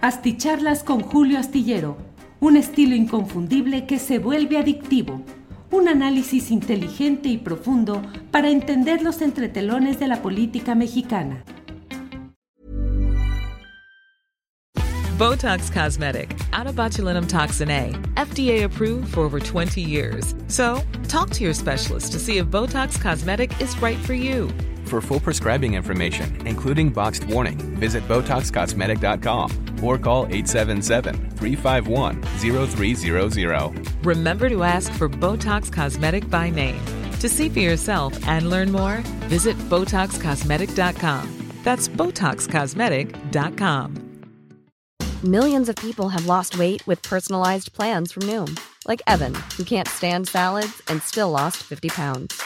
Asticharlas con Julio Astillero, un estilo inconfundible que se vuelve adictivo. Un análisis inteligente y profundo para entender los entretelones de la política mexicana. Botox Cosmetic, out of botulinum toxin A, FDA approved for over 20 years. So, talk to your specialist to see if Botox Cosmetic is right for you. For full prescribing information, including boxed warning, visit BotoxCosmetic.com or call 877-351-0300. Remember to ask for Botox Cosmetic by name. To see for yourself and learn more, visit BotoxCosmetic.com. That's BotoxCosmetic.com. Millions of people have lost weight with personalized plans from Noom, like Evan, who can't stand salads and still lost 50 pounds.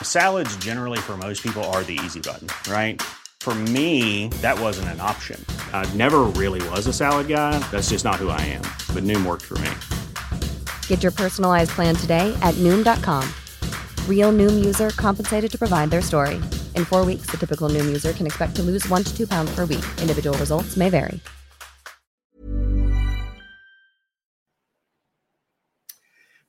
Salads, generally, for most people, are the easy button, right? For me, that wasn't an option. I never really was a salad guy. That's just not who I am. But Noom worked for me. Get your personalized plan today at Noom.com. Real Noom user compensated to provide their story. In four weeks, the typical Noom user can expect to lose one to two pounds per week. Individual results may vary.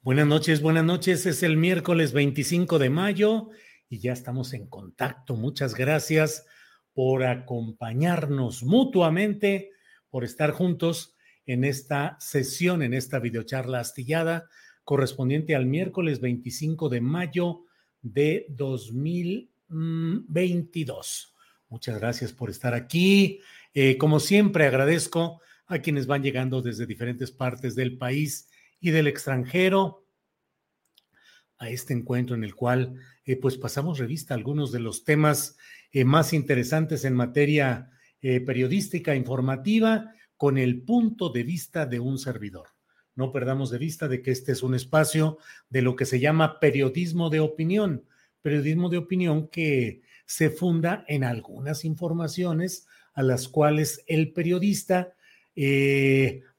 Buenas noches, buenas noches. Es el miércoles 25 de mayo y ya estamos en contacto. Muchas gracias por acompañarnos mutuamente, por estar juntos en esta sesión, en esta videocharla astillada correspondiente al miércoles 25 de mayo de 2022. Muchas gracias por estar aquí. Eh, como siempre, agradezco a quienes van llegando desde diferentes partes del país y del extranjero a este encuentro en el cual eh, pues pasamos revista a algunos de los temas eh, más interesantes en materia eh, periodística, informativa, con el punto de vista de un servidor. No perdamos de vista de que este es un espacio de lo que se llama periodismo de opinión, periodismo de opinión que se funda en algunas informaciones a las cuales el periodista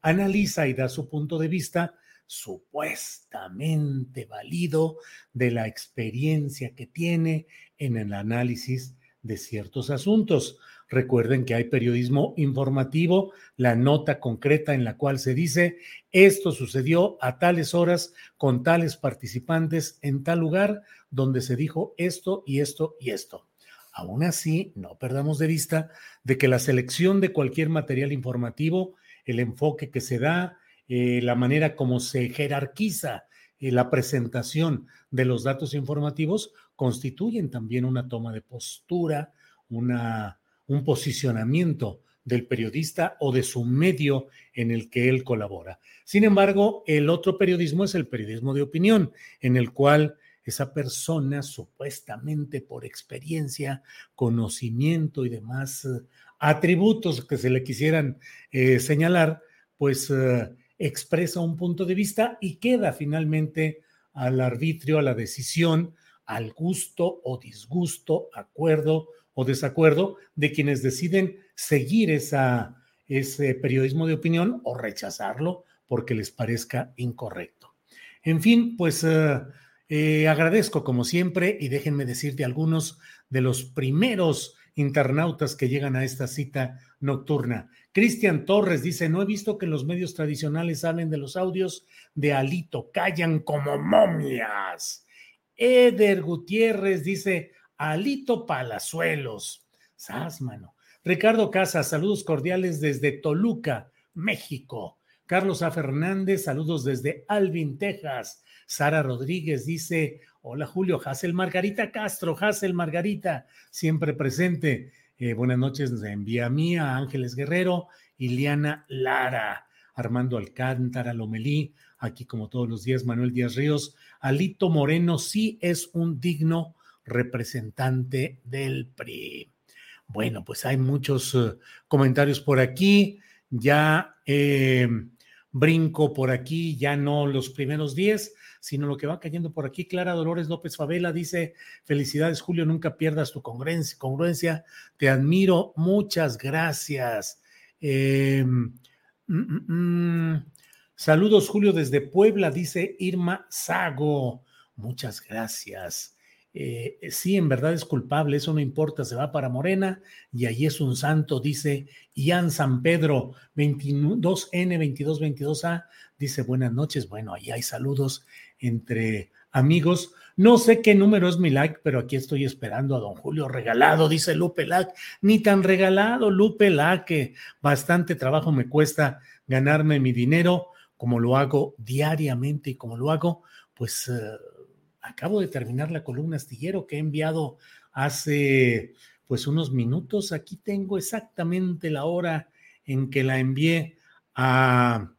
analiza y da su punto de vista supuestamente válido de la experiencia que tiene en el análisis de ciertos asuntos. Recuerden que hay periodismo informativo, la nota concreta en la cual se dice, esto sucedió a tales horas con tales participantes en tal lugar donde se dijo esto y esto y esto. Aún así, no perdamos de vista de que la selección de cualquier material informativo, el enfoque que se da, eh, la manera como se jerarquiza eh, la presentación de los datos informativos constituyen también una toma de postura, una, un posicionamiento del periodista o de su medio en el que él colabora. Sin embargo, el otro periodismo es el periodismo de opinión, en el cual esa persona, supuestamente por experiencia, conocimiento y demás eh, atributos que se le quisieran señalar, pues expresa un punto de vista y queda finalmente al arbitrio, a la decisión, al gusto o disgusto, acuerdo o desacuerdo de quienes deciden seguir esa, ese periodismo de opinión o rechazarlo porque les parezca incorrecto. En fin, pues eh, eh, agradezco como siempre y déjenme decirte algunos de los primeros internautas que llegan a esta cita nocturna. Cristian Torres dice, no he visto que los medios tradicionales hablen de los audios de Alito, callan como momias. Eder Gutiérrez dice, Alito Palazuelos. Sásmano. Ricardo Casas, saludos cordiales desde Toluca, México. Carlos A. Fernández, saludos desde Alvin, Texas. Sara Rodríguez dice, hola Julio, Hazel Margarita Castro, Hazel Margarita, siempre presente. Eh, buenas noches, nos envía a mí, a Ángeles Guerrero, Iliana Lara, Armando Alcántara, Lomelí, aquí como todos los días, Manuel Díaz Ríos. Alito Moreno sí es un digno representante del PRI. Bueno, pues hay muchos eh, comentarios por aquí. Ya eh, brinco por aquí, ya no los primeros diez sino lo que va cayendo por aquí. Clara Dolores López Favela dice, felicidades Julio, nunca pierdas tu congruencia, congruencia. te admiro, muchas gracias. Em, mm, mm, mm. Saludos Julio desde Puebla, dice Irma Sago, muchas gracias. Eh, sí, en verdad es culpable, eso no importa, se va para Morena y ahí es un santo, dice Ian San Pedro, 22N2222A, dice buenas noches, bueno, ahí hay saludos entre amigos. No sé qué número es mi like, pero aquí estoy esperando a don Julio regalado, dice Lupe Lac. Ni tan regalado, Lupe Lac, que bastante trabajo me cuesta ganarme mi dinero, como lo hago diariamente y como lo hago, pues eh, acabo de terminar la columna astillero que he enviado hace pues unos minutos. Aquí tengo exactamente la hora en que la envié a,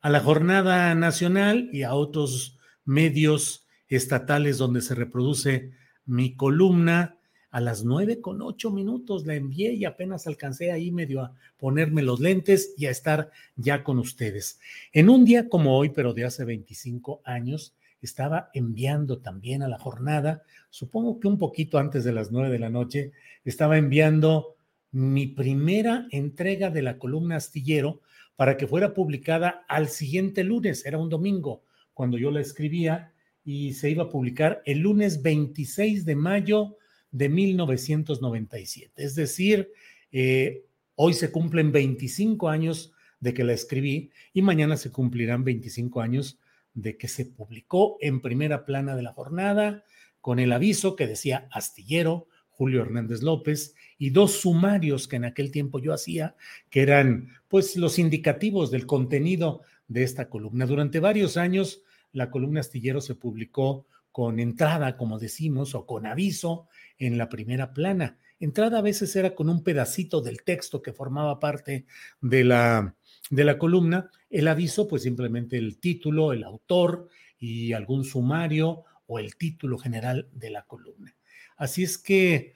a la jornada nacional y a otros medios estatales donde se reproduce mi columna. A las nueve con ocho minutos la envié y apenas alcancé ahí medio a ponerme los lentes y a estar ya con ustedes. En un día como hoy, pero de hace 25 años, estaba enviando también a la jornada, supongo que un poquito antes de las nueve de la noche, estaba enviando mi primera entrega de la columna astillero para que fuera publicada al siguiente lunes, era un domingo cuando yo la escribía y se iba a publicar el lunes 26 de mayo de 1997. Es decir, eh, hoy se cumplen 25 años de que la escribí y mañana se cumplirán 25 años de que se publicó en primera plana de la jornada con el aviso que decía astillero, Julio Hernández López, y dos sumarios que en aquel tiempo yo hacía, que eran pues los indicativos del contenido de esta columna. Durante varios años la columna astillero se publicó con entrada, como decimos, o con aviso en la primera plana. Entrada a veces era con un pedacito del texto que formaba parte de la, de la columna, el aviso, pues simplemente el título, el autor y algún sumario o el título general de la columna. Así es que,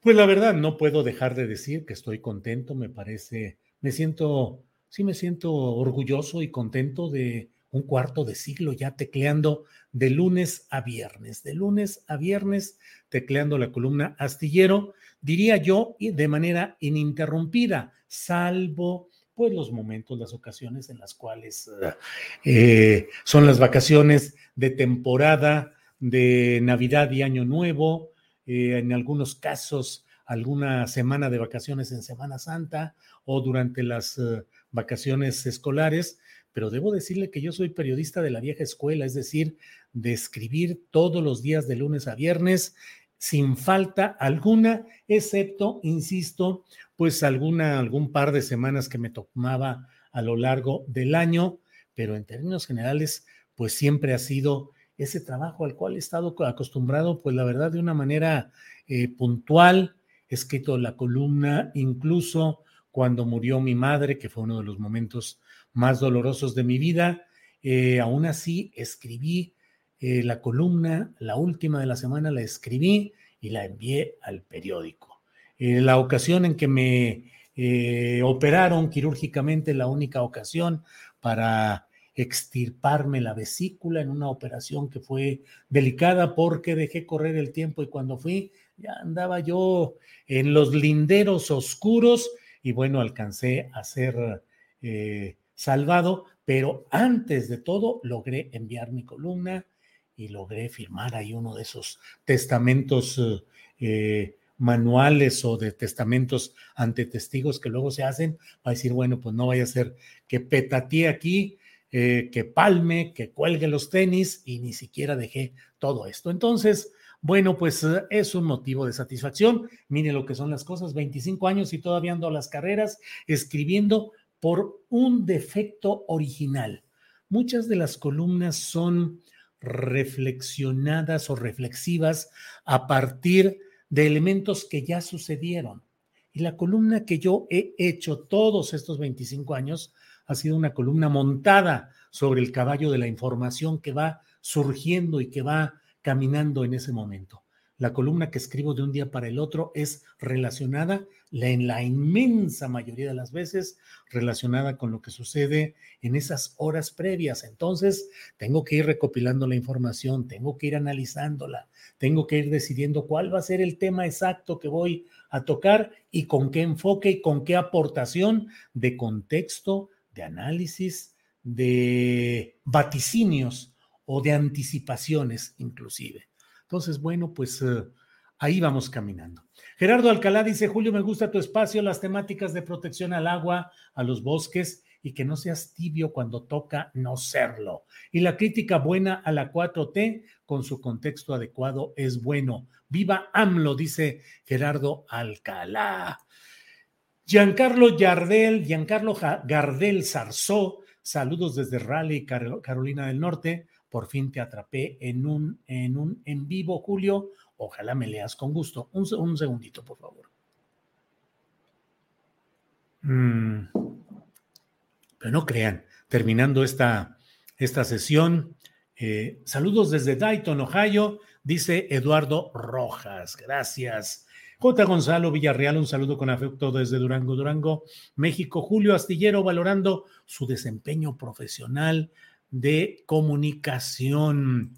pues la verdad, no puedo dejar de decir que estoy contento, me parece, me siento, sí me siento orgulloso y contento de un cuarto de siglo ya tecleando de lunes a viernes, de lunes a viernes tecleando la columna astillero, diría yo, de manera ininterrumpida, salvo pues los momentos, las ocasiones en las cuales eh, son las vacaciones de temporada, de Navidad y Año Nuevo, eh, en algunos casos alguna semana de vacaciones en Semana Santa o durante las eh, vacaciones escolares, pero debo decirle que yo soy periodista de la vieja escuela, es decir, de escribir todos los días de lunes a viernes sin falta alguna, excepto, insisto, pues alguna, algún par de semanas que me tomaba a lo largo del año, pero en términos generales, pues siempre ha sido ese trabajo al cual he estado acostumbrado, pues la verdad, de una manera eh, puntual. He escrito la columna, incluso cuando murió mi madre, que fue uno de los momentos más dolorosos de mi vida. Eh, aún así, escribí eh, la columna, la última de la semana la escribí y la envié al periódico. Eh, la ocasión en que me eh, operaron quirúrgicamente, la única ocasión para extirparme la vesícula en una operación que fue delicada porque dejé correr el tiempo y cuando fui ya andaba yo en los linderos oscuros y bueno, alcancé a ser salvado, pero antes de todo logré enviar mi columna y logré firmar ahí uno de esos testamentos manuales o de testamentos ante testigos que luego se hacen, va a decir, bueno, pues no vaya a ser que petatee aquí, eh, que palme, que cuelgue los tenis y ni siquiera dejé todo esto. Entonces, bueno, pues eh, es un motivo de satisfacción. Mire lo que son las cosas, 25 años y todavía ando a las carreras escribiendo por un defecto original. Muchas de las columnas son reflexionadas o reflexivas a partir de elementos que ya sucedieron. Y la columna que yo he hecho todos estos 25 años ha sido una columna montada sobre el caballo de la información que va surgiendo y que va caminando en ese momento. La columna que escribo de un día para el otro es relacionada, en la inmensa mayoría de las veces, relacionada con lo que sucede en esas horas previas. Entonces, tengo que ir recopilando la información, tengo que ir analizándola, tengo que ir decidiendo cuál va a ser el tema exacto que voy a tocar y con qué enfoque y con qué aportación de contexto, de análisis, de vaticinios o de anticipaciones inclusive. Entonces, bueno, pues eh, ahí vamos caminando. Gerardo Alcalá dice, Julio, me gusta tu espacio, las temáticas de protección al agua, a los bosques y que no seas tibio cuando toca no serlo. Y la crítica buena a la 4T con su contexto adecuado es bueno. Viva AMLO, dice Gerardo Alcalá. Giancarlo Yardel, Giancarlo Gardel Zarzó, saludos desde Raleigh, Carolina del Norte. Por fin te atrapé en un en, un, en vivo, Julio. Ojalá me leas con gusto. Un, un segundito, por favor. Mm. Pero no crean, terminando esta, esta sesión, eh, saludos desde Dayton, Ohio, dice Eduardo Rojas. Gracias. J. Gonzalo Villarreal, un saludo con afecto desde Durango, Durango, México. Julio Astillero, valorando su desempeño profesional de comunicación.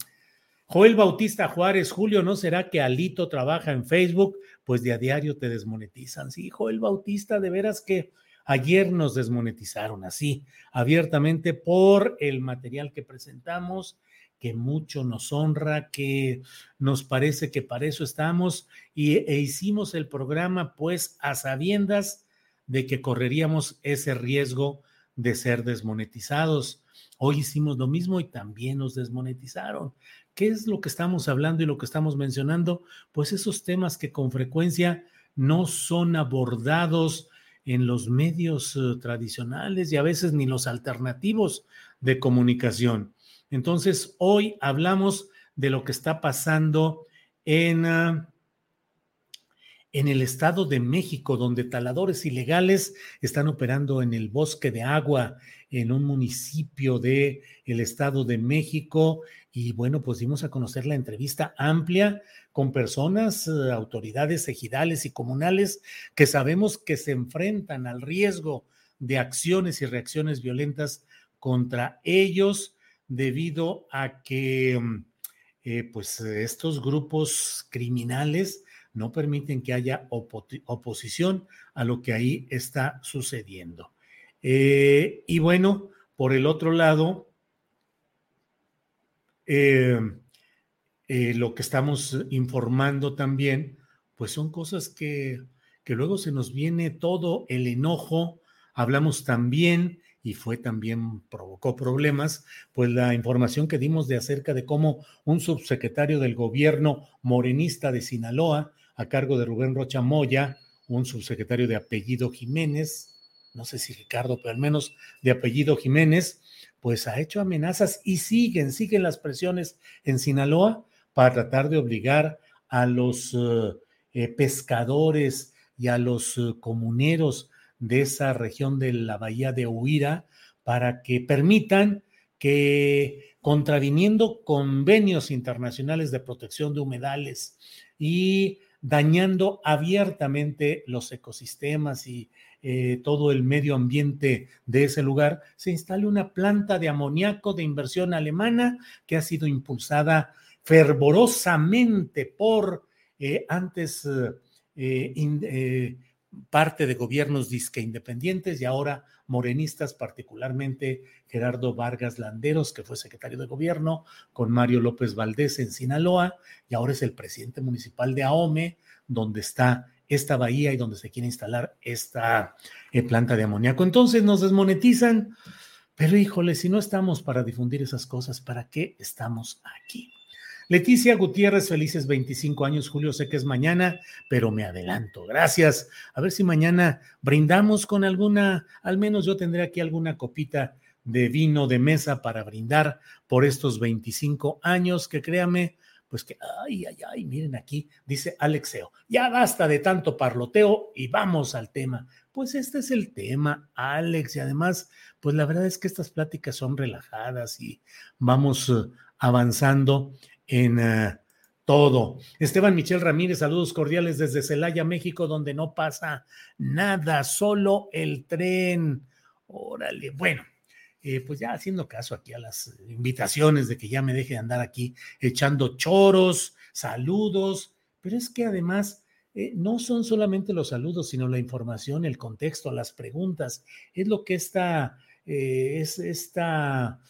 Joel Bautista Juárez, Julio, ¿no será que Alito trabaja en Facebook? Pues de a diario te desmonetizan. Sí, Joel Bautista, de veras que ayer nos desmonetizaron así, abiertamente por el material que presentamos, que mucho nos honra, que nos parece que para eso estamos y, e hicimos el programa pues a sabiendas de que correríamos ese riesgo de ser desmonetizados. Hoy hicimos lo mismo y también nos desmonetizaron. ¿Qué es lo que estamos hablando y lo que estamos mencionando? Pues esos temas que con frecuencia no son abordados en los medios eh, tradicionales y a veces ni los alternativos de comunicación. Entonces, hoy hablamos de lo que está pasando en, ah, en el Estado de México, donde taladores ilegales están operando en el bosque de agua en un municipio del el Estado de México. Y bueno, pues dimos a conocer la entrevista amplia con personas, eh, autoridades ejidales y comunales que sabemos que se enfrentan al riesgo de acciones y reacciones violentas contra ellos debido a que mm, eh, pues estos grupos criminales no permiten que haya oposición a lo que ahí está sucediendo. Eh, y bueno, por el otro lado, eh, eh, lo que estamos informando también, pues son cosas que, que luego se nos viene todo el enojo. Hablamos también, y fue también, provocó problemas, pues la información que dimos de acerca de cómo un subsecretario del gobierno morenista de Sinaloa, a cargo de Rubén Rocha Moya, un subsecretario de apellido Jiménez, no sé si Ricardo, pero al menos de apellido Jiménez, pues ha hecho amenazas y siguen, siguen las presiones en Sinaloa para tratar de obligar a los eh, eh, pescadores y a los eh, comuneros de esa región de la bahía de Huira para que permitan que contraviniendo convenios internacionales de protección de humedales y dañando abiertamente los ecosistemas y eh, todo el medio ambiente de ese lugar, se instale una planta de amoníaco de inversión alemana que ha sido impulsada fervorosamente por eh, antes eh, parte de gobiernos disque independientes y ahora morenistas, particularmente Gerardo Vargas Landeros, que fue secretario de gobierno, con Mario López Valdés en Sinaloa, y ahora es el presidente municipal de Ahome, donde está esta bahía y donde se quiere instalar esta eh, planta de amoníaco. Entonces nos desmonetizan, pero híjole, si no estamos para difundir esas cosas, ¿para qué estamos aquí? Leticia Gutiérrez, felices 25 años, Julio, sé que es mañana, pero me adelanto. Gracias. A ver si mañana brindamos con alguna, al menos yo tendré aquí alguna copita de vino de mesa para brindar por estos 25 años, que créame, pues que, ay, ay, ay, miren aquí, dice Alexeo, ya basta de tanto parloteo y vamos al tema. Pues este es el tema, Alex, y además, pues la verdad es que estas pláticas son relajadas y vamos eh, avanzando en eh, todo. Esteban Michel Ramírez, saludos cordiales desde Celaya, México, donde no pasa nada, solo el tren. Órale, bueno, eh, pues ya haciendo caso aquí a las invitaciones de que ya me deje de andar aquí echando choros, saludos, pero es que además eh, no son solamente los saludos, sino la información, el contexto, las preguntas, es lo que esta, es esta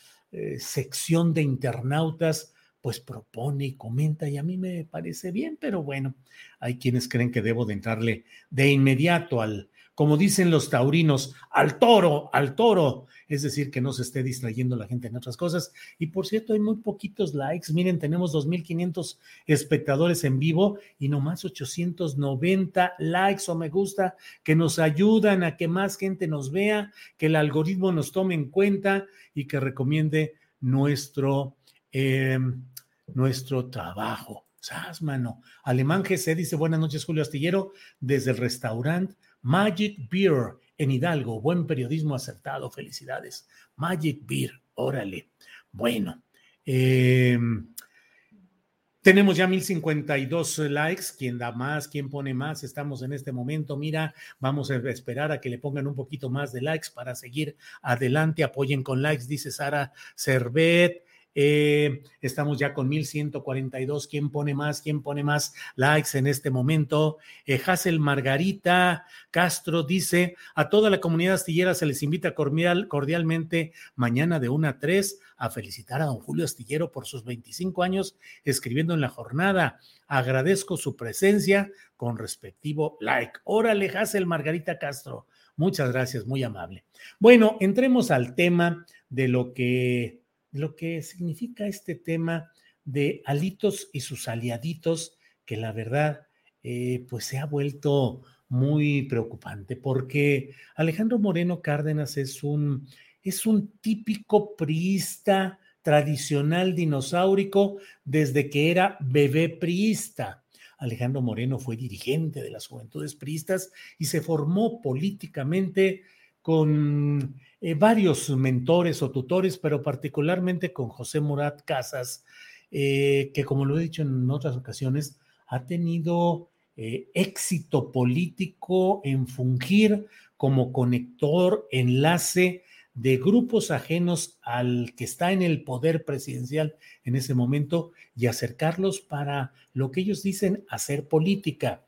sección de internautas pues propone y comenta y a mí me parece bien, pero bueno, hay quienes creen que debo de entrarle de inmediato al, como dicen los taurinos, al toro, al toro. Es decir, que no se esté distrayendo la gente en otras cosas. Y por cierto, hay muy poquitos likes. Miren, tenemos 2.500 espectadores en vivo y nomás 890 likes o me gusta que nos ayudan a que más gente nos vea, que el algoritmo nos tome en cuenta y que recomiende nuestro, eh, nuestro trabajo. Mano. Alemán GC dice: Buenas noches, Julio Astillero, desde el restaurante Magic Beer en Hidalgo. Buen periodismo acertado. Felicidades. Magic Beer, órale. Bueno, em, tenemos ya 1052 likes. ¿Quién da más? ¿Quién pone más? Estamos en este momento. Mira, vamos a esperar a que le pongan un poquito más de likes para seguir adelante. Apoyen con likes, dice Sara Cervet. Eh, estamos ya con 1142. ¿Quién pone más? ¿Quién pone más likes en este momento? Eh, Hazel Margarita Castro dice: A toda la comunidad astillera se les invita cordial, cordialmente mañana de 1 a 3 a felicitar a don Julio Astillero por sus 25 años escribiendo en la jornada. Agradezco su presencia con respectivo like. Órale, Hazel Margarita Castro. Muchas gracias, muy amable. Bueno, entremos al tema de lo que lo que significa este tema de alitos y sus aliaditos, que la verdad, eh, pues se ha vuelto muy preocupante, porque Alejandro Moreno Cárdenas es un, es un típico priista tradicional dinosaurico desde que era bebé priista. Alejandro Moreno fue dirigente de las juventudes priistas y se formó políticamente con eh, varios mentores o tutores, pero particularmente con José Murat Casas, eh, que como lo he dicho en otras ocasiones, ha tenido eh, éxito político en fungir como conector, enlace de grupos ajenos al que está en el poder presidencial en ese momento y acercarlos para lo que ellos dicen hacer política.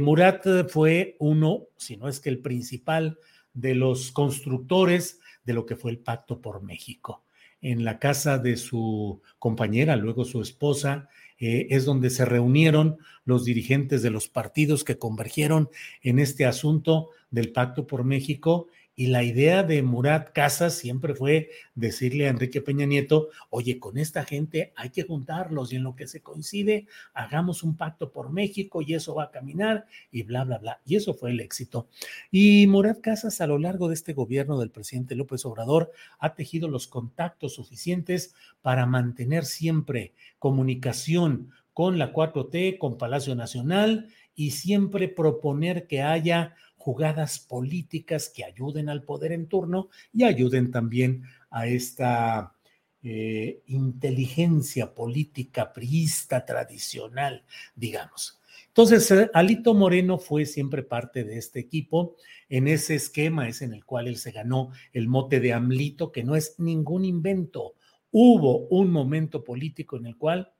Murat fue uno, si no es que el principal de los constructores de lo que fue el Pacto por México. En la casa de su compañera, luego su esposa, eh, es donde se reunieron los dirigentes de los partidos que convergieron en este asunto del Pacto por México y la idea de Murat Casas siempre fue decirle a Enrique Peña Nieto, oye, con esta gente hay que juntarlos y en lo que se coincide, hagamos un pacto por México y eso va a caminar y bla, bla, bla. Y eso fue el éxito. Y Murat Casas a lo largo de este gobierno del presidente López Obrador ha tejido los contactos suficientes para mantener siempre comunicación con la 4T, con Palacio Nacional y siempre proponer que haya jugadas políticas que ayuden al poder en turno y ayuden también a esta eh, inteligencia política priista tradicional, digamos. Entonces, eh, Alito Moreno fue siempre parte de este equipo. En ese esquema es en el cual él se ganó el mote de Amlito, que no es ningún invento. Hubo un momento político en el cual,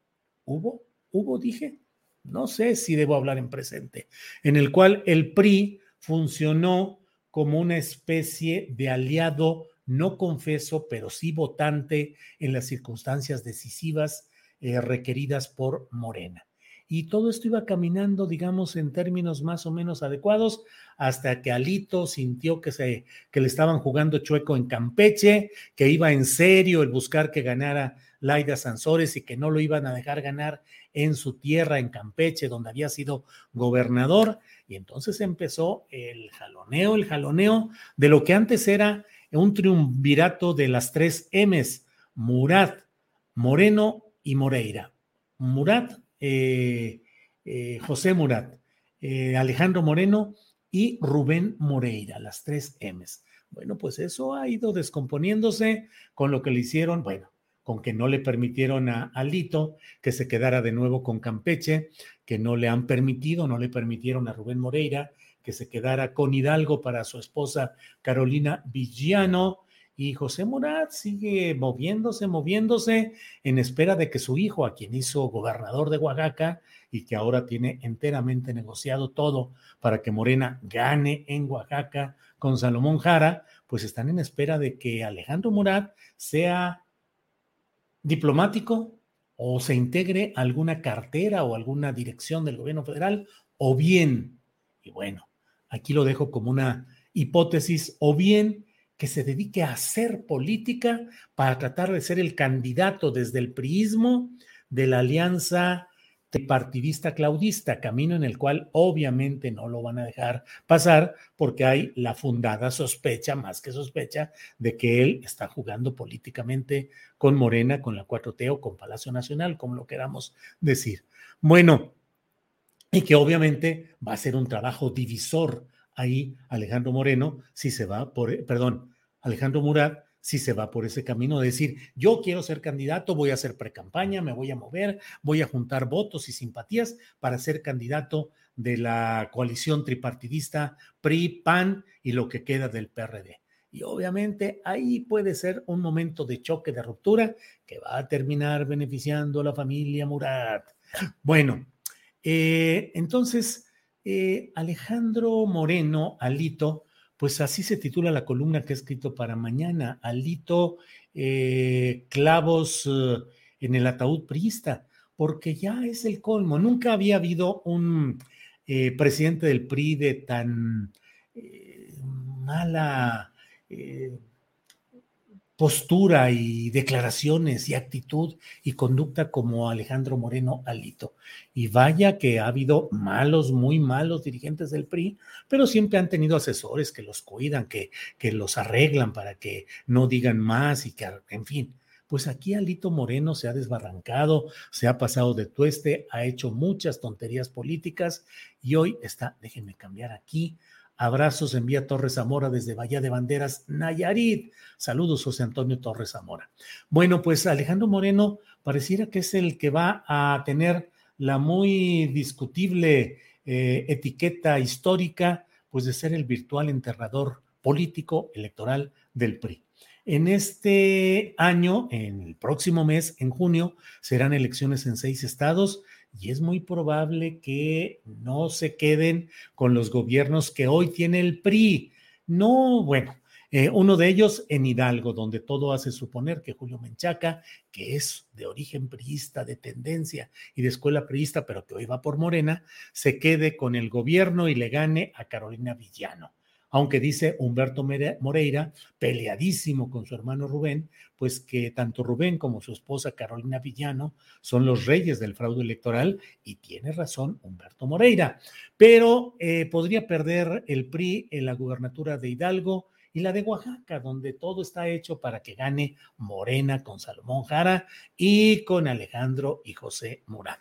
hubo, hubo, dije, no sé si debo hablar en presente, en el cual el PRI funcionó como una especie de aliado no confeso, pero sí votante en las circunstancias decisivas eh, requeridas por Morena. Y todo esto iba caminando, digamos, en términos más o menos adecuados, hasta que Alito sintió que, se, que le estaban jugando chueco en Campeche, que iba en serio el buscar que ganara Laida Sansores y que no lo iban a dejar ganar en su tierra, en Campeche, donde había sido gobernador. Y entonces empezó el jaloneo, el jaloneo de lo que antes era un triunvirato de las tres M's, Murat, Moreno y Moreira. Murat, eh, eh, José Murat, eh, Alejandro Moreno y Rubén Moreira, las tres M's. Bueno, pues eso ha ido descomponiéndose con lo que le hicieron, bueno, con que no le permitieron a Alito que se quedara de nuevo con Campeche, que no le han permitido, no le permitieron a Rubén Moreira que se quedara con Hidalgo para su esposa Carolina Villano. Y José Murat sigue moviéndose, moviéndose en espera de que su hijo, a quien hizo gobernador de Oaxaca y que ahora tiene enteramente negociado todo para que Morena gane en Oaxaca con Salomón Jara, pues están en espera de que Alejandro Murat sea diplomático, o se integre alguna cartera o alguna dirección del gobierno federal, o bien, y bueno, aquí lo dejo como una hipótesis, o bien que se dedique a hacer política para tratar de ser el candidato desde el priismo de la alianza partidista claudista, camino en el cual obviamente no lo van a dejar pasar porque hay la fundada sospecha, más que sospecha, de que él está jugando políticamente con Morena, con la 4T o con Palacio Nacional, como lo queramos decir. Bueno, y que obviamente va a ser un trabajo divisor ahí Alejandro Moreno si se va por, perdón, Alejandro Murat si se va por ese camino de decir, yo quiero ser candidato, voy a hacer precampaña, me voy a mover, voy a juntar votos y simpatías para ser candidato de la coalición tripartidista PRI, PAN y lo que queda del PRD. Y obviamente ahí puede ser un momento de choque, de ruptura, que va a terminar beneficiando a la familia Murat. Bueno, eh, entonces, eh, Alejandro Moreno, Alito, pues así se titula la columna que he escrito para mañana, Alito eh, Clavos eh, en el ataúd priista, porque ya es el colmo. Nunca había habido un eh, presidente del PRI de tan mala postura y declaraciones y actitud y conducta como Alejandro Moreno Alito. Y vaya que ha habido malos, muy malos dirigentes del PRI, pero siempre han tenido asesores que los cuidan, que, que los arreglan para que no digan más y que, en fin. Pues aquí Alito Moreno se ha desbarrancado, se ha pasado de tueste, ha hecho muchas tonterías políticas y hoy está, déjenme cambiar aquí, Abrazos envía Torres Zamora desde Bahía de Banderas, Nayarit. Saludos, José Antonio Torres Zamora. Bueno, pues Alejandro Moreno pareciera que es el que va a tener la muy discutible eh, etiqueta histórica, pues de ser el virtual enterrador político electoral del PRI. En este año, en el próximo mes, en junio, serán elecciones en seis estados y es muy probable que no se queden con los gobiernos que hoy tiene el PRI. No, bueno, eh, uno de ellos en Hidalgo, donde todo hace suponer que Julio Menchaca, que es de origen priista, de tendencia y de escuela priista, pero que hoy va por Morena, se quede con el gobierno y le gane a Carolina Villano aunque dice Humberto Moreira, peleadísimo con su hermano Rubén, pues que tanto Rubén como su esposa Carolina Villano son los reyes del fraude electoral y tiene razón Humberto Moreira, pero eh, podría perder el PRI en la gubernatura de Hidalgo y la de Oaxaca, donde todo está hecho para que gane Morena con Salomón Jara y con Alejandro y José Murat.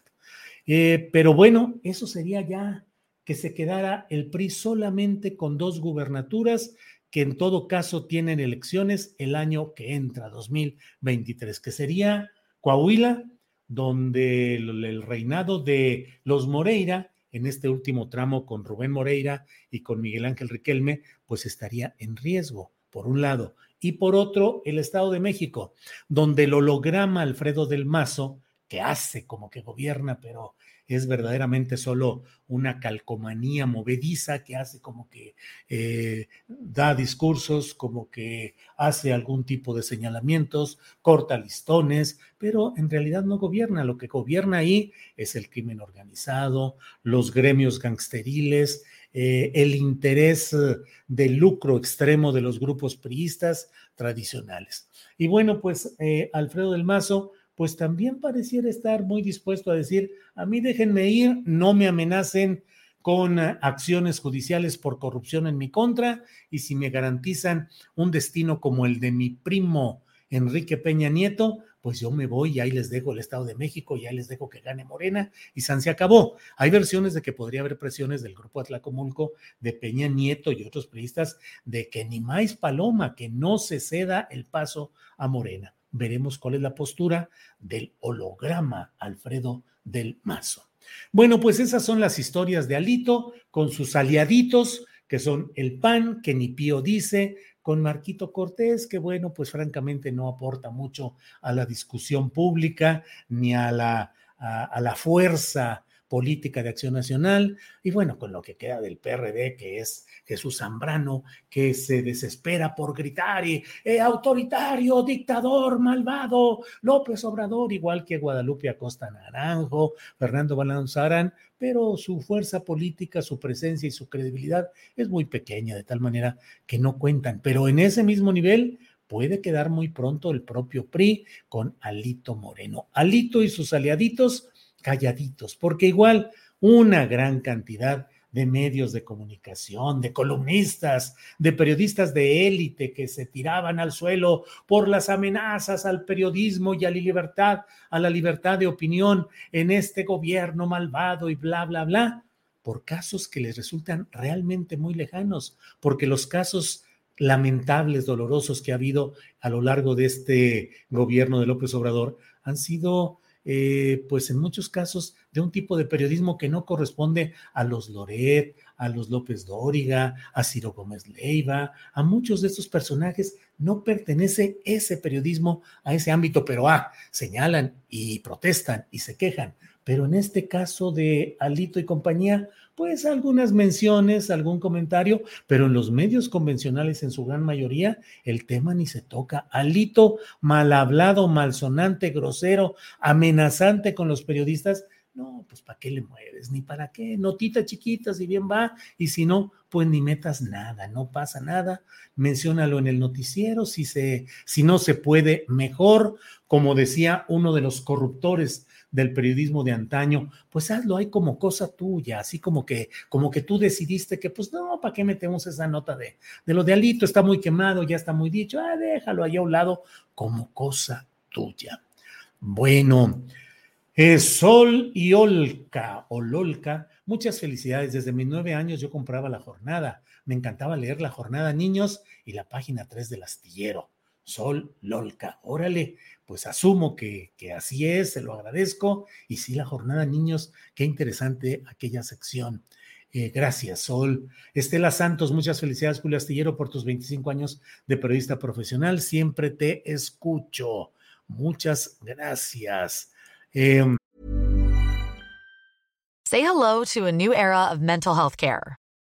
Eh, pero bueno, eso sería ya que se quedara el PRI solamente con dos gubernaturas que en todo caso tienen elecciones el año que entra, 2023, que sería Coahuila, donde el reinado de los Moreira, en este último tramo con Rubén Moreira y con Miguel Ángel Riquelme, pues estaría en riesgo, por un lado. Y por otro, el Estado de México, donde el holograma Alfredo del Mazo, que hace como que gobierna, pero es verdaderamente solo una calcomanía movediza que hace como que eh, da discursos, como que hace algún tipo de señalamientos, corta listones, pero en realidad no gobierna. Lo que gobierna ahí es el crimen organizado, los gremios gangsteriles, eh, el interés eh, de lucro extremo de los grupos priistas tradicionales. Y bueno, pues Alfredo del Mazo pues también pareciera estar muy dispuesto a decir, a mí déjenme ir, no me amenacen con eh, acciones judiciales por corrupción en mi contra y si me garantizan un destino como el de mi primo Enrique Peña Nieto, pues yo me voy y ahí les dejo el Estado de México y ahí les dejo que gane Morena y San se acabó. Hay versiones de que podría haber presiones del grupo Atlacomulco, de Peña Nieto y otros periodistas de que ni más paloma, que no se ceda el paso a Morena veremos cuál es la postura del holograma Alfredo del Mazo. Bueno, pues esas son las historias de Alito con sus aliaditos, que son el PAN, que ni Pío dice, con Marquito Cortés, que bueno, pues francamente no aporta mucho a la discusión pública ni a la, a, la fuerza política de acción nacional y bueno, con lo que queda del PRD, que es Jesús Zambrano, que se desespera por gritar y eh, autoritario, dictador, malvado, López Obrador, igual que Guadalupe Acosta Naranjo, Fernando Balanzarán, pero su fuerza política, su presencia y su credibilidad es muy pequeña, de tal manera que no cuentan. Pero en ese mismo nivel puede quedar muy pronto el propio PRI con Alito Moreno. Alito y sus aliaditos calladitos, porque igual una gran cantidad de medios de comunicación, de columnistas, de periodistas de élite que se tiraban al suelo por las amenazas al periodismo y a la libertad, a la libertad de opinión en este gobierno malvado y bla, bla, bla, por casos que les resultan realmente muy lejanos, porque los casos lamentables, dolorosos que ha habido a lo largo de este gobierno de López Obrador han sido, eh, pues en muchos casos, de un tipo de periodismo que no corresponde a los Loret, a los López Dóriga, a Ciro Gómez Leiva, a muchos de estos personajes no pertenece ese periodismo a ese ámbito, pero ah, señalan y protestan y se quejan. Pero en este caso de Alito y compañía, pues algunas menciones, algún comentario, pero en los medios convencionales en su gran mayoría el tema ni se toca. Alito mal hablado, malsonante, grosero, amenazante con los periodistas. No, pues ¿para qué le mueves? Ni para qué. Notita chiquita, si bien va, y si no, pues ni metas nada, no pasa nada. Menciónalo en el noticiero, si, se, si no se puede, mejor. Como decía uno de los corruptores del periodismo de antaño, pues hazlo ahí como cosa tuya, así como que, como que tú decidiste que, pues no, ¿para qué metemos esa nota de, de lo de Alito? Está muy quemado, ya está muy dicho, ah, déjalo ahí a un lado como cosa tuya. Bueno, Sol y Olca, o Lolca, muchas felicidades. Desde mis nueve años yo compraba la jornada. Me encantaba leer la jornada niños y la página 3 del astillero. Sol Lolca, órale, pues asumo que, así es, se lo agradezco. Y sí, la jornada, niños, qué interesante aquella sección. Eh, gracias, Sol. Estela Santos, muchas felicidades, Julio Astillero, por tus 25 años de periodista profesional. Siempre te escucho. Muchas gracias. Eh, Say hello to a new era of mental health care.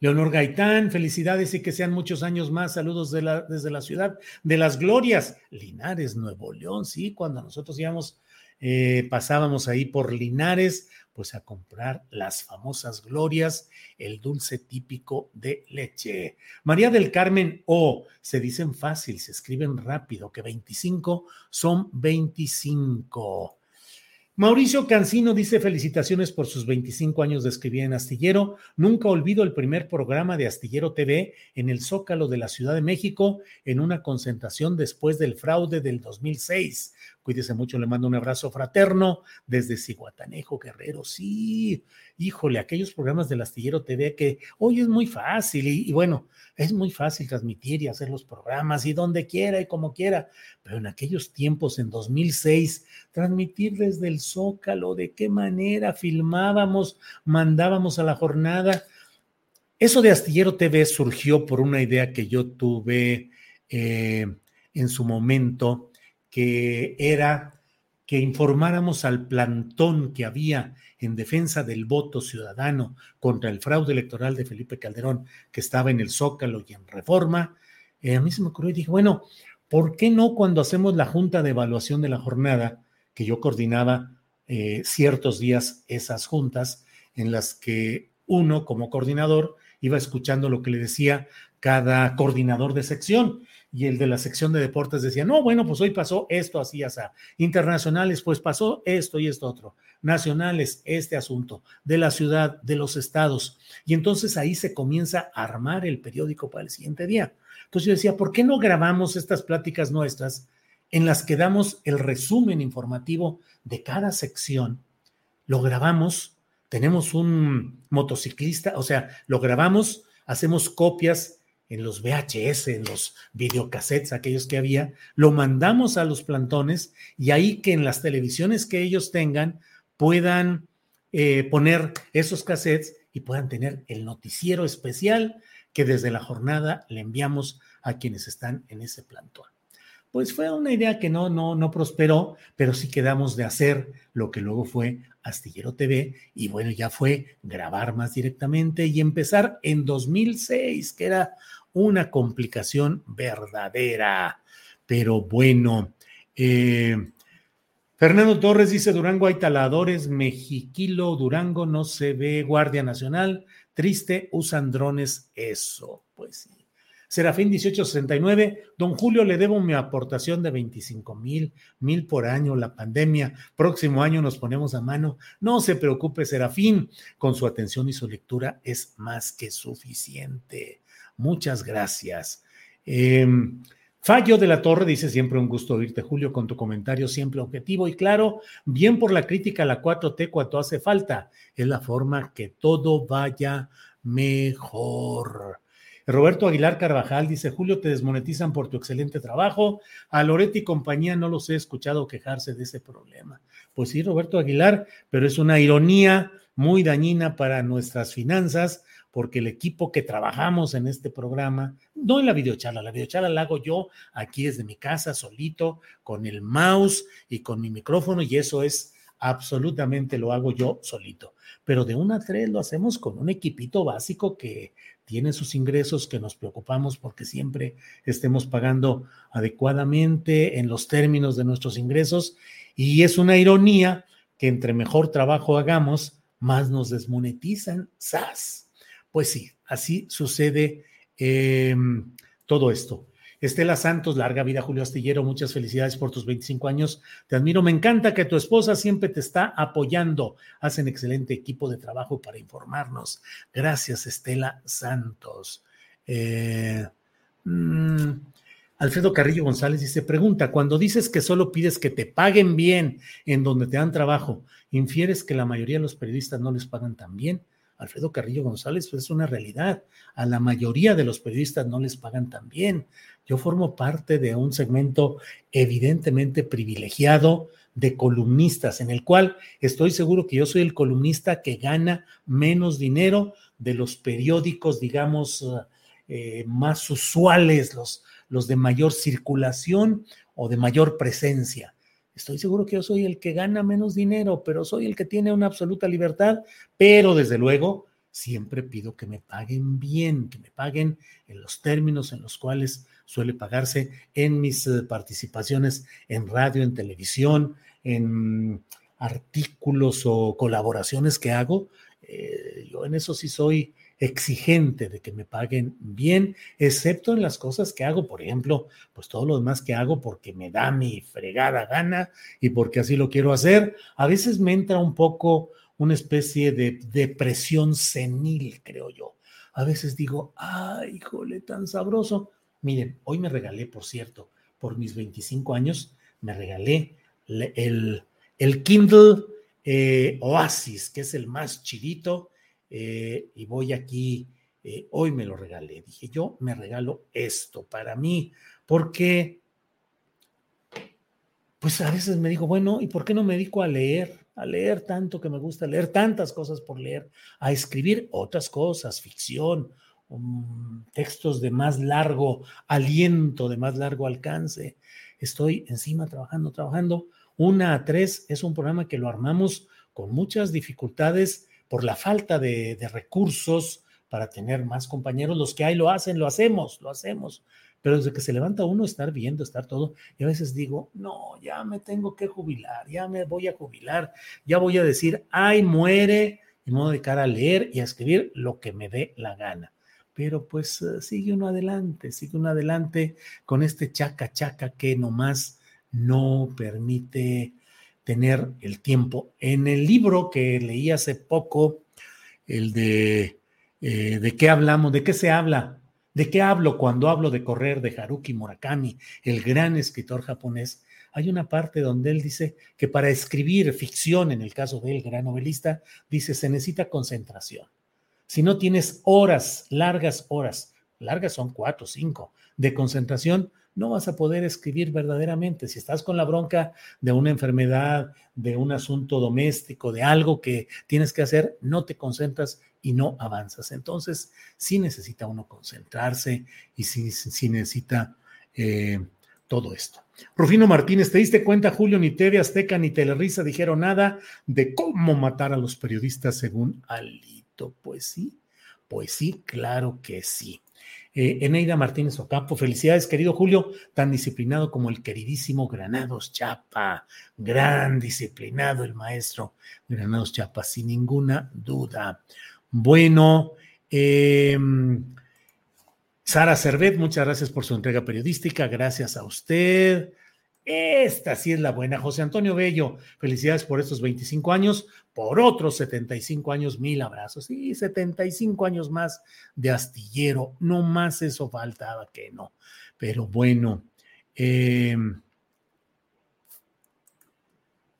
Leonor Gaitán, felicidades y que sean muchos años más. Saludos la, desde la ciudad de las glorias, Linares, Nuevo León. Sí, cuando nosotros íbamos, eh, pasábamos ahí por Linares, pues a comprar las famosas glorias, el dulce típico de leche. María del Carmen O, se dicen fácil, se escriben rápido, que 25 son 25. Mauricio Cancino dice felicitaciones por sus 25 años de escribir en Astillero. Nunca olvido el primer programa de Astillero TV en el Zócalo de la Ciudad de México en una concentración después del fraude del 2006. Cuídese mucho, le mando un abrazo fraterno desde Ciguatanejo, Guerrero. Sí, híjole, aquellos programas del Astillero TV que hoy es muy fácil y, bueno, es muy fácil transmitir y hacer los programas y donde quiera y como quiera, pero en aquellos tiempos, en 2006, transmitir desde el Zócalo, de qué manera filmábamos, mandábamos a la jornada. Eso de Astillero TV surgió por una idea que yo tuve eh, en su momento que era que informáramos al plantón que había en defensa del voto ciudadano contra el fraude electoral de Felipe Calderón, que estaba en el Zócalo y en Reforma, eh, a mí se me ocurrió y dije, bueno, ¿por qué no cuando hacemos la junta de evaluación de la jornada, que yo coordinaba eh, ciertos días esas juntas en las que uno como coordinador iba escuchando lo que le decía cada coordinador de sección y el de la sección de deportes decía, no, bueno, pues hoy pasó esto, así, así. Internacionales, pues pasó esto y esto otro. Nacionales, este asunto. De la ciudad, de los estados. Y entonces ahí se comienza a armar el periódico para el siguiente día. Entonces yo decía, ¿por qué no grabamos estas pláticas nuestras en las que damos el resumen informativo de cada sección? Lo grabamos, tenemos un motociclista, o sea, lo grabamos, hacemos copias en los VHS, en los videocassettes, aquellos que había, lo mandamos a los plantones y ahí que en las televisiones que ellos tengan puedan eh, poner esos cassettes y puedan tener el noticiero especial que desde la jornada le enviamos a quienes están en ese plantón. Pues fue una idea que no, no, no prosperó, pero sí quedamos de hacer lo que luego fue Astillero TV y bueno, ya fue grabar más directamente y empezar en 2006, que era una complicación verdadera. Pero bueno, eh, Fernando Torres dice, Durango hay taladores, Mexiquilo, Durango no se ve Guardia Nacional, triste, usan drones, eso, pues sí. Serafín 1869, don Julio, le debo mi aportación de 25 mil, mil por año, la pandemia, próximo año nos ponemos a mano. No se preocupe, Serafín, con su atención y su lectura es más que suficiente. Muchas gracias. Em, Fallo de la Torre dice siempre un gusto oírte, Julio, con tu comentario siempre objetivo y claro, bien por la crítica a la 4T cuando hace falta. Es la forma que todo vaya mejor. Roberto Aguilar Carvajal dice, Julio, te desmonetizan por tu excelente trabajo. A Loretti y compañía no los he escuchado quejarse de ese problema. Pues sí, Roberto Aguilar, pero es una ironía muy dañina para nuestras finanzas porque el equipo que trabajamos en este programa, no en la videocharla, la videocharla la hago yo aquí desde mi casa, solito, con el mouse y con mi micrófono, y eso es absolutamente lo hago yo solito. Pero de una a tres lo hacemos con un equipito básico que tiene sus ingresos, que nos preocupamos porque siempre estemos pagando adecuadamente en los términos de nuestros ingresos. Y es una ironía que entre mejor trabajo hagamos, más nos desmonetizan. ¡Sas! Pues sí, así sucede em, todo esto. Estela Santos, larga vida, Julio Astillero, muchas felicidades por tus 25 años. Te admiro, me encanta que tu esposa siempre te está apoyando. Hacen excelente equipo de trabajo para informarnos. Gracias, Estela Santos. Eh, mm, Alfredo Carrillo González dice, pregunta, cuando dices que solo pides que te paguen bien en donde te dan trabajo, ¿infieres que la mayoría de los periodistas no les pagan tan bien? Alfredo Carrillo González, pues es una realidad. A la mayoría de los periodistas no les pagan tan bien. Yo formo parte de un segmento evidentemente privilegiado de columnistas, en el cual estoy seguro que yo soy el columnista que gana menos dinero de los periódicos, digamos, eh, más usuales, los, los de mayor circulación o de mayor presencia. Estoy seguro que yo soy el que gana menos dinero, pero soy el que tiene una absoluta libertad, pero desde luego siempre pido que me paguen bien, que me paguen en los términos en los cuales suele pagarse en mis eh, participaciones en radio, en televisión, en artículos o colaboraciones que hago. Eh, yo en eso sí soy exigente de que me paguen bien, excepto en las cosas que hago, por ejemplo, pues todo lo demás que hago porque me da mi fregada gana y porque así lo quiero hacer. A veces me entra un poco una especie de depresión senil, creo yo. A veces digo, ay, híjole, tan sabroso. Miren, hoy me regalé, por cierto, por mis 25 años, me regalé el, el Kindle eh, Oasis, que es el más chidito eh, y voy aquí, eh, hoy me lo regalé. Dije, yo me regalo esto para mí, porque, pues a veces me digo, bueno, ¿y por qué no me dedico a leer? A leer tanto que me gusta leer, tantas cosas por leer, a escribir otras cosas, ficción, textos de más largo aliento, de más largo alcance. Estoy encima trabajando, trabajando una a tres es un programa que lo armamos con muchas dificultades por la falta de, de recursos para tener más compañeros. Los que hay lo hacen, lo hacemos, lo hacemos pero desde que se levanta uno estar viendo, estar todo, y a veces digo, no, ya me tengo que jubilar, ya me voy a jubilar, ya voy a decir, ay, muere, y me voy a dedicar a leer y a escribir lo que me dé la gana. Pero pues eh, sigue uno adelante, sigue uno adelante con este chaca chaca que nomás no permite tener el tiempo. En el libro que leí hace poco, el de eh, ¿De qué hablamos? ¿De qué se habla? ¿De qué hablo cuando hablo de correr de Haruki Murakami, el gran escritor japonés? Hay una parte donde él dice que para escribir ficción, en el caso del gran novelista, dice se necesita concentración. Si no tienes horas, largas horas, largas son cuatro, cinco, de concentración, no vas a poder escribir verdaderamente. Si estás con la bronca de una enfermedad, de un asunto doméstico, de algo que tienes que hacer, no te concentras y no avanzas. Entonces, sí necesita uno concentrarse y sí, necesita eh, todo esto. Rufino Martínez, ¿te diste cuenta, Julio? Ni TV Azteca ni Telerisa dijeron nada de cómo matar a los periodistas según Pues sí, pues sí, claro que sí. Eh, Eneida Martínez Ocampo, felicidades, querido Julio, tan disciplinado como el queridísimo Granados Chapa, gran disciplinado el maestro Granados Chapa, sin ninguna duda. Bueno, em, Sara Cervet, muchas gracias por su entrega periodística, gracias a usted. Esta sí es la buena. José Antonio Bello, felicidades por estos 25 años, por otros 75 años, mil abrazos. Y 75 años más de astillero, no más eso faltaba que no. Pero bueno, eh,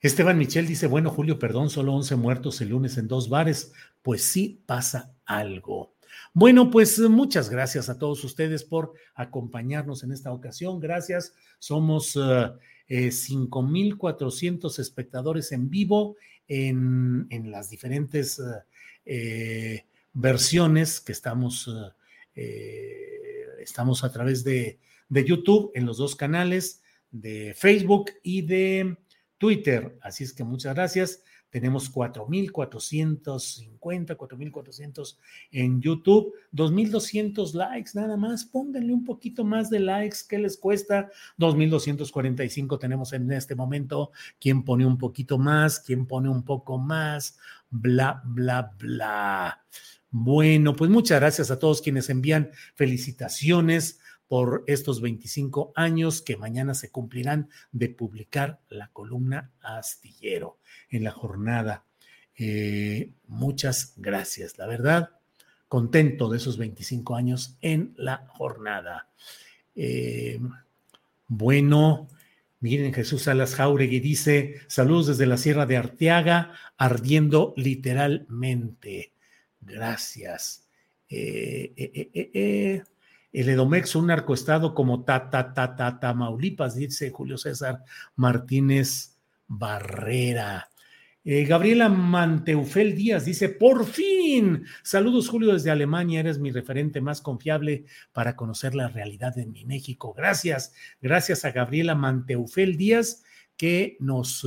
Esteban Michel dice, bueno, Julio, perdón, solo 11 muertos el lunes en dos bares. Pues sí pasa algo. Bueno, pues muchas gracias a todos ustedes por acompañarnos en esta ocasión. Gracias. Somos 5.400 eh, espectadores en vivo en, las diferentes eh, versiones que estamos, eh, estamos a través de, de YouTube en los dos canales de Facebook y de Twitter. Así es que muchas gracias. Tenemos 4.450, 4.400 en YouTube, 2.200 likes nada más. Pónganle un poquito más de likes. ¿Qué les cuesta? 2.245 tenemos en este momento. ¿Quién pone un poquito más? ¿Quién pone un poco más? Bla, bla, bla. Bueno, pues muchas gracias a todos quienes envían felicitaciones por estos 25 años que mañana se cumplirán de publicar la columna Astillero en la jornada. Eh, muchas gracias, la verdad, contento de esos 25 años en la jornada. Eh, bueno, miren, Jesús Salas Jauregui dice, saludos desde la Sierra de Arteaga, ardiendo literalmente. Gracias. eh, eh, el Edomex, un narcoestado como ta, ta, ta, ta, Tamaulipas, dice Julio César Martínez Barrera. Eh, Gabriela Manteufel Díaz dice, por fin, saludos Julio desde Alemania, eres mi referente más confiable para conocer la realidad de mi México. Gracias, gracias a Gabriela Manteufel Díaz que nos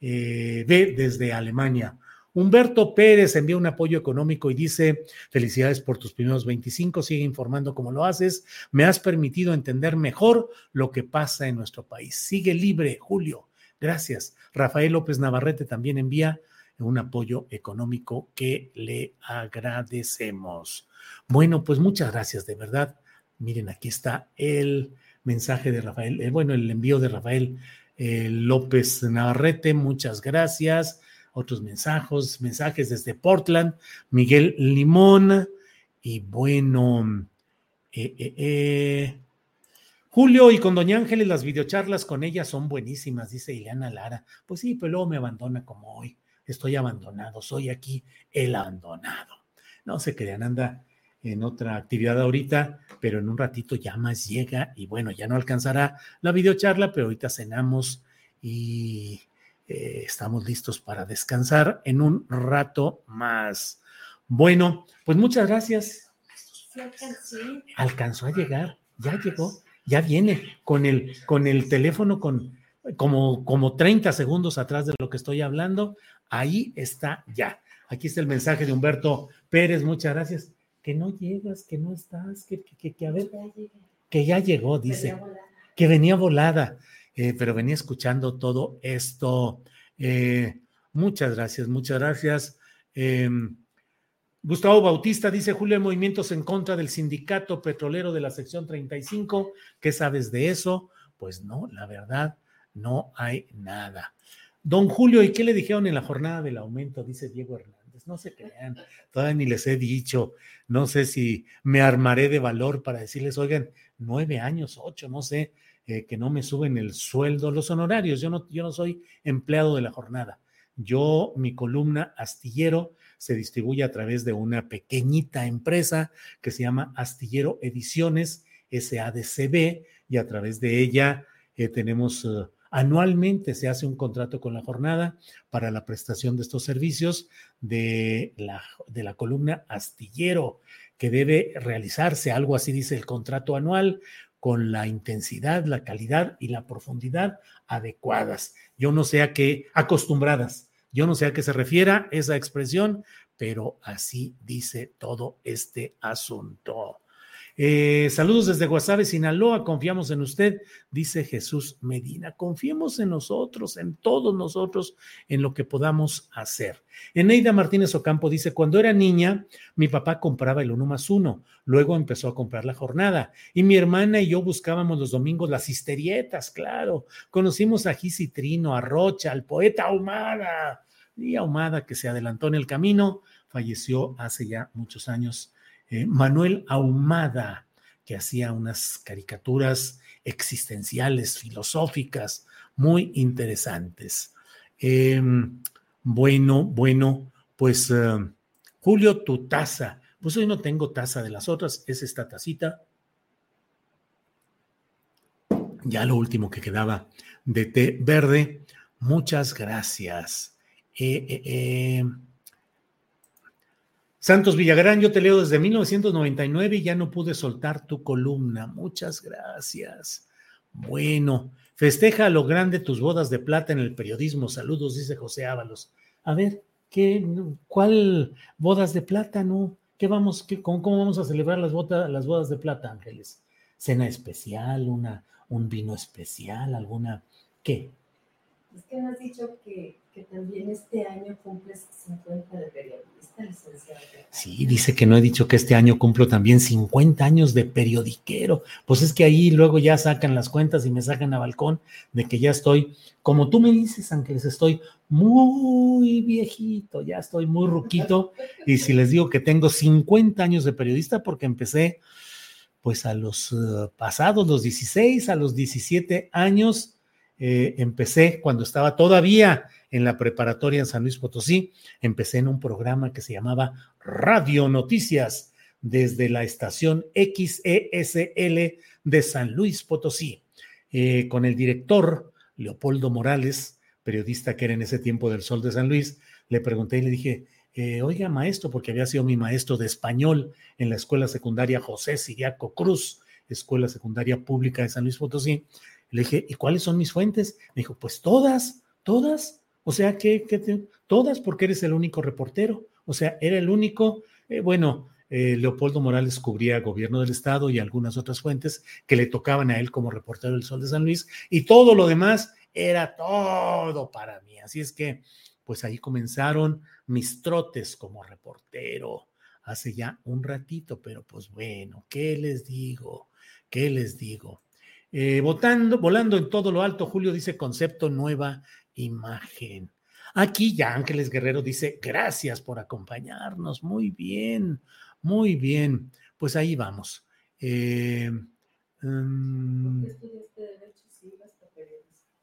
eh, ve desde Alemania. Humberto Pérez envía un apoyo económico y dice, felicidades por tus primeros 25, sigue informando como lo haces, me has permitido entender mejor lo que pasa en nuestro país. Sigue libre, Julio. Gracias. Rafael López Navarrete también envía un apoyo económico que le agradecemos. Bueno, pues muchas gracias, de verdad. Miren, aquí está el mensaje de Rafael, eh, bueno, el envío de Rafael eh, López Navarrete, muchas gracias otros mensajes, mensajes desde Portland, Miguel Limón, y bueno, eh, eh, eh, Julio y con Doña Ángeles las videocharlas con ella son buenísimas, dice Ileana Lara. Pues sí, pero luego me abandona como hoy. Estoy abandonado, soy aquí el abandonado. No se crean, anda en otra actividad ahorita, pero en un ratito ya más llega y bueno, ya no alcanzará la videocharla, pero ahorita cenamos y eh, estamos listos para descansar en un rato más. Bueno, pues muchas gracias. Alcanzó a llegar, ya llegó, ya viene con el, con el teléfono con, como, como 30 segundos atrás de lo que estoy hablando. Ahí está ya. Aquí está el mensaje de Humberto Pérez. Muchas gracias. Que no llegas, que no estás, que, que, que a ver, que ya llegó, dice. Que venía volada, eh, pero venía escuchando todo esto. Eh, muchas gracias, muchas gracias. Em, Gustavo Bautista dice, Julio, movimientos en contra del sindicato petrolero de la sección 35. ¿Qué sabes de eso? Pues no, la verdad, no hay nada. Don Julio, ¿y qué le dijeron en la jornada del aumento? Dice Diego Hernández. No se crean, todavía ni les he dicho. No sé si me armaré de valor para decirles, oigan, nueve años, ocho, no sé, eh, que no me suben el sueldo, los honorarios. Yo no, yo no soy empleado de la jornada. Yo, mi columna astillero se distribuye a través de una pequeñita empresa que se llama Astillero Ediciones, SADCB, y a través de ella eh, tenemos... Eh, anualmente se hace un contrato con la jornada para la prestación de estos servicios de la, de la columna astillero, que debe realizarse, algo así dice el contrato anual, con la intensidad, la calidad y la profundidad adecuadas. Yo no sé a qué, acostumbradas, yo no sé a qué se refiera esa expresión, pero así dice todo este asunto. Eh, saludos desde Guasave, Sinaloa. Confiamos en usted, dice Jesús Medina. Confiemos en nosotros, en todos nosotros, en lo que podamos hacer. Eneida Martínez Ocampo dice: Cuando era niña, mi papá compraba el uno más uno. Luego empezó a comprar la jornada. Y mi hermana y yo buscábamos los domingos las histerietas, claro. Conocimos a Gisitrino, a Rocha, al poeta Ahumada. Y Ahumada, que se adelantó en el camino, falleció hace ya muchos años eh, Manuel Ahumada, que hacía unas caricaturas existenciales, filosóficas, muy interesantes. Em, bueno, bueno, pues eh, Julio, tu taza. Pues hoy no tengo taza de las otras, es esta tacita. Ya lo último que quedaba de té verde. Muchas gracias. eh, Santos Villagrán, yo te leo desde 1999 y ya no pude soltar tu columna. Muchas gracias. Bueno, festeja a lo grande tus bodas de plata en el periodismo. Saludos, dice José Ábalos. A ver, ¿qué, ¿cuál bodas de plata? No, ¿qué vamos, cómo, vamos a celebrar las, las bodas de plata, Ángeles? ¿Cena especial, una, un vino especial, alguna, qué? Es que me has dicho que, que también este año cumples 50 de periodismo. Sí, dice que no he dicho que este año cumplo también 50 años de periodiquero. Pues es que ahí luego ya sacan las cuentas y me sacan a balcón de que ya estoy, como tú me dices, Ángeles, estoy muy viejito, ya estoy muy ruquito. Y si les digo que tengo 50 años de periodista, porque empecé pues a los eh, pasados, los 16, a los 17 años, eh, empecé cuando estaba todavía en la preparatoria en San Luis Potosí, empecé en un programa que se llamaba Radio Noticias desde la estación XESL de San Luis Potosí, eh, con el director Leopoldo Morales, periodista que era en ese tiempo del Sol de San Luis, le pregunté y le dije, eh, oiga maestro, porque había sido mi maestro de español en la escuela secundaria José Siriaco Cruz, escuela secundaria pública de San Luis Potosí, le dije, ¿y cuáles son mis fuentes? Me dijo, pues todas, todas. O sea, que, todas porque eres el único reportero. O sea, era el único, eh, bueno, eh, Leopoldo Morales cubría gobierno del estado y algunas otras fuentes que le tocaban a él como reportero del Sol de San Luis y todo lo demás era todo para mí. Así es que, pues ahí comenzaron mis trotes como reportero hace ya un ratito, pero pues bueno, ¿qué les digo? ¿Qué les digo? Eh, votando, volando en todo lo alto, Julio dice concepto nueva imagen. Aquí ya Ángeles Guerrero dice, gracias por acompañarnos. Muy bien, muy bien. Pues ahí vamos. Eh, mm,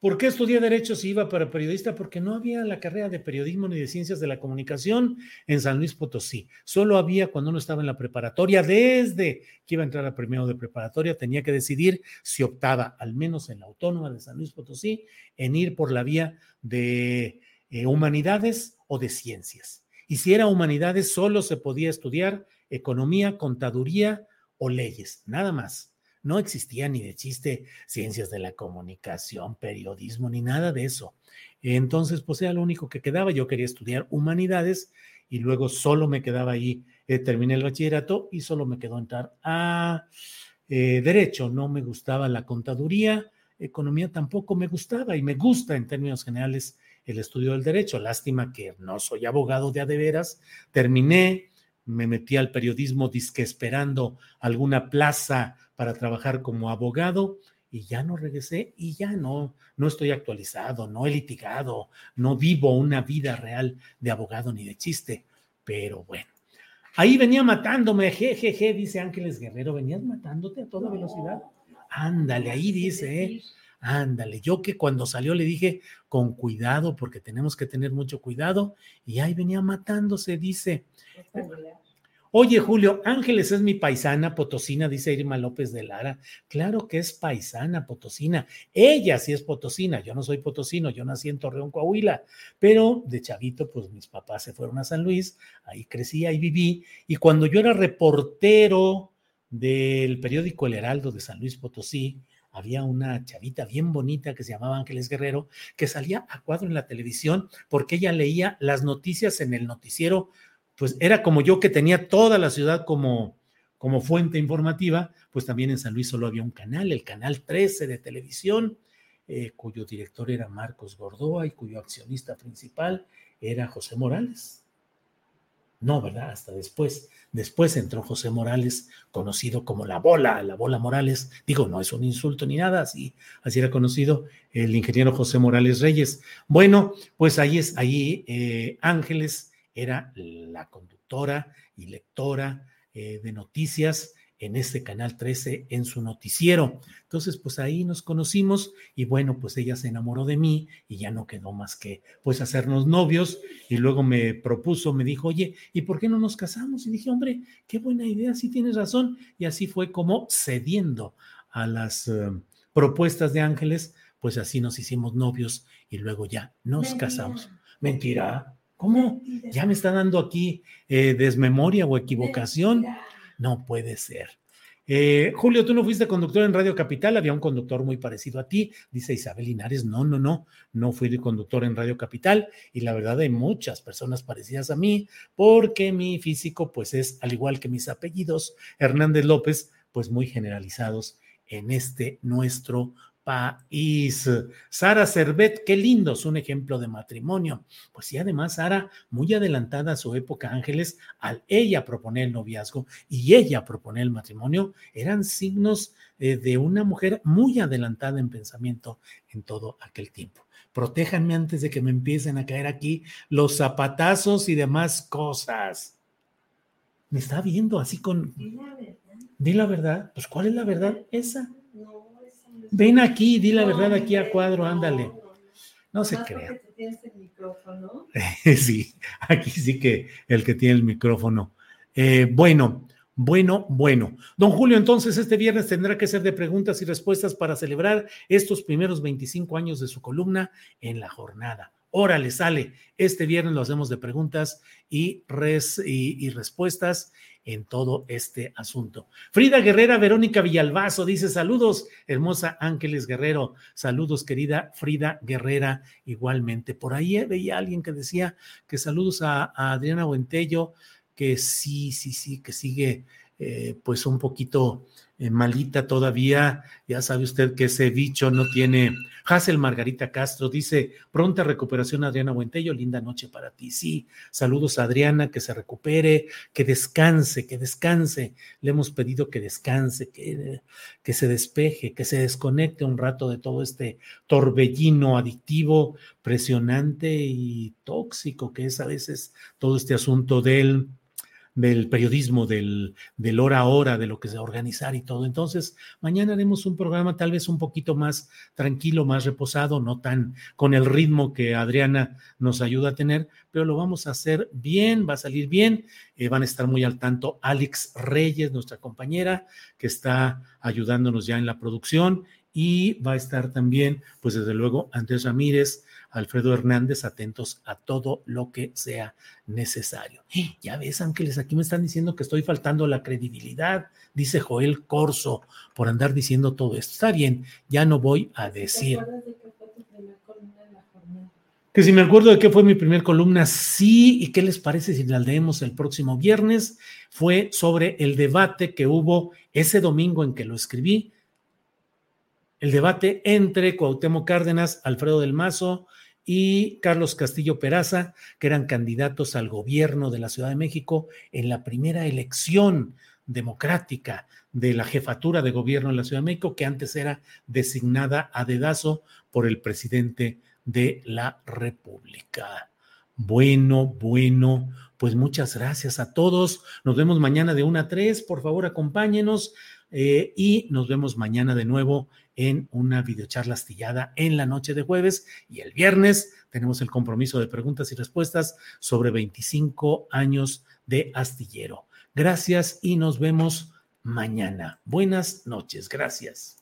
¿Por qué estudié Derecho si iba para periodista? Porque no había la carrera de periodismo ni de ciencias de la comunicación en San Luis Potosí. Solo había cuando uno estaba en la preparatoria, desde que iba a entrar a primero de preparatoria, tenía que decidir si optaba, al menos en la autónoma de San Luis Potosí, en ir por la vía de eh, humanidades o de ciencias. Y si era humanidades, solo se podía estudiar economía, contaduría o leyes, nada más no existía ni de chiste ciencias de la comunicación, periodismo, ni nada de eso. Entonces, pues era lo único que quedaba. Yo quería estudiar humanidades y luego solo me quedaba ahí, eh, terminé el bachillerato y solo me quedó entrar a eh, derecho. No me gustaba la contaduría, economía tampoco me gustaba y me gusta en términos generales el estudio del derecho. Lástima que no soy abogado de a de veras. Terminé, me metí al periodismo disque esperando alguna plaza para trabajar como abogado y ya no regresé y ya no, no estoy actualizado, no he litigado, no vivo una vida real de abogado ni de chiste, pero bueno. Ahí venía matándome, jejeje, dice Ángeles Guerrero, venías matándote a toda velocidad. Ándale, ahí dice, ¿eh? Ándale, yo que cuando salió le dije con cuidado, porque tenemos que tener mucho cuidado, y ahí venía matándose, dice. Oye, Julio, Ángeles es mi paisana potosina, dice Irma López de Lara. Claro que es paisana potosina. Ella sí es potosina. Yo no soy potosino, yo nací en Torreón, Coahuila. Pero de chavito, pues mis papás se fueron a San Luis, ahí crecí, ahí viví. Y cuando yo era reportero del periódico El Heraldo de San Luis Potosí, había una chavita bien bonita que se llamaba Ángeles Guerrero, que salía a cuadro en la televisión porque ella leía las noticias en el noticiero pues era como yo que tenía toda la ciudad como, como fuente informativa, pues también en San Luis solo había un canal, el canal 13 de televisión, eh, cuyo director era Marcos Gordoa y cuyo accionista principal era José Morales. No, ¿verdad? Hasta después. Después entró José Morales, conocido como la bola, la bola Morales. Digo, no es un insulto ni nada, así, así era conocido el ingeniero José Morales Reyes. Bueno, pues ahí es, ahí eh, Ángeles era la conductora y lectora eh, de noticias en este canal 13 en su noticiero. Entonces, pues ahí nos conocimos y bueno, pues ella se enamoró de mí y ya no quedó más que pues hacernos novios y luego me propuso, me dijo, oye, ¿y por qué no nos casamos? Y dije, hombre, qué buena idea, sí tienes razón. Y así fue como cediendo a las eh, propuestas de Ángeles, pues así nos hicimos novios y luego ya nos casamos. Mentira, ¿Cómo? ¿Ya me está dando aquí eh, desmemoria o equivocación? No puede ser. Eh, Julio, tú no fuiste conductor en Radio Capital, había un conductor muy parecido a ti, dice Isabel Linares. No, no, no, no fui conductor en Radio Capital y la verdad hay muchas personas parecidas a mí porque mi físico pues es, al igual que mis apellidos, Hernández López, pues muy generalizados en este nuestro país. Sara Cervet, qué lindo, es un ejemplo de matrimonio. Pues sí, además Sara, muy adelantada a su época, Ángeles, al ella proponer el noviazgo y ella proponer el matrimonio, eran signos eh, de una mujer muy adelantada en pensamiento en todo aquel tiempo. Protéjanme antes de que me empiecen a caer aquí los zapatazos y demás cosas. Me está viendo así con... Di la verdad. Pues ¿cuál es la verdad? Esa. Ven aquí, di la verdad aquí a cuadro, ándale. No se crea. sí, aquí sí que el que tiene el micrófono. Eh, bueno, bueno, bueno. Don Julio, entonces este viernes tendrá que ser de preguntas y respuestas para celebrar estos primeros 25 años de su columna en la jornada. Órale, sale. Este viernes lo hacemos de preguntas y, res, y respuestas en todo este asunto. Frida Guerrera, Verónica Villalbazo dice saludos, hermosa Ángeles Guerrero, saludos querida Frida Guerrera igualmente. Por ahí veía alguien que decía que saludos a, a Adriana Buentello, que sí, sí, sí, que sigue eh, pues un poquito eh, malita todavía. Ya sabe usted que ese bicho no tiene. Hazel Margarita Castro dice: pronta recuperación, Adriana Buentello. Linda noche para ti. Sí, saludos a Adriana, que se recupere, que descanse, que descanse. Le hemos pedido que descanse, que, que se despeje, que se desconecte un rato de todo este torbellino adictivo, presionante y tóxico que es a veces todo este asunto del del periodismo, del, del hora a hora, de lo que se organizar y todo. Entonces, mañana haremos un programa tal vez un poquito más tranquilo, más reposado, no tan con el ritmo que Adriana nos ayuda a tener, pero lo vamos a hacer bien, va a salir bien. Eh, van a estar muy al tanto Alex Reyes, nuestra compañera, que está ayudándonos ya en la producción, y va a estar también, pues desde luego, Andrés Ramírez, Alfredo Hernández, atentos a todo lo que sea necesario. Ya ves, Ángeles, aquí me están diciendo que estoy faltando la credibilidad, dice Joel Corso, por andar diciendo todo esto. Está bien, ya no voy a decir. Que si me acuerdo de qué fue mi primer columna, sí, y qué les parece si la leemos el próximo viernes, fue sobre el debate que hubo ese domingo en que lo escribí, el debate entre Cuauhtémoc Cárdenas, Alfredo del Mazo y Carlos Castillo Peraza, que eran candidatos al gobierno de la Ciudad de México en la primera elección democrática de la jefatura de gobierno en la Ciudad de México, que antes era designada a dedazo por el presidente de la República. Bueno, bueno, pues muchas gracias a todos. Nos vemos mañana de 1 a 3. Por favor, acompáñenos eh, y nos vemos mañana de nuevo en una videocharla astillada en la noche de jueves. Y el viernes tenemos el compromiso de preguntas y respuestas sobre 25 años de astillero. Gracias y nos vemos mañana. Buenas noches. Gracias.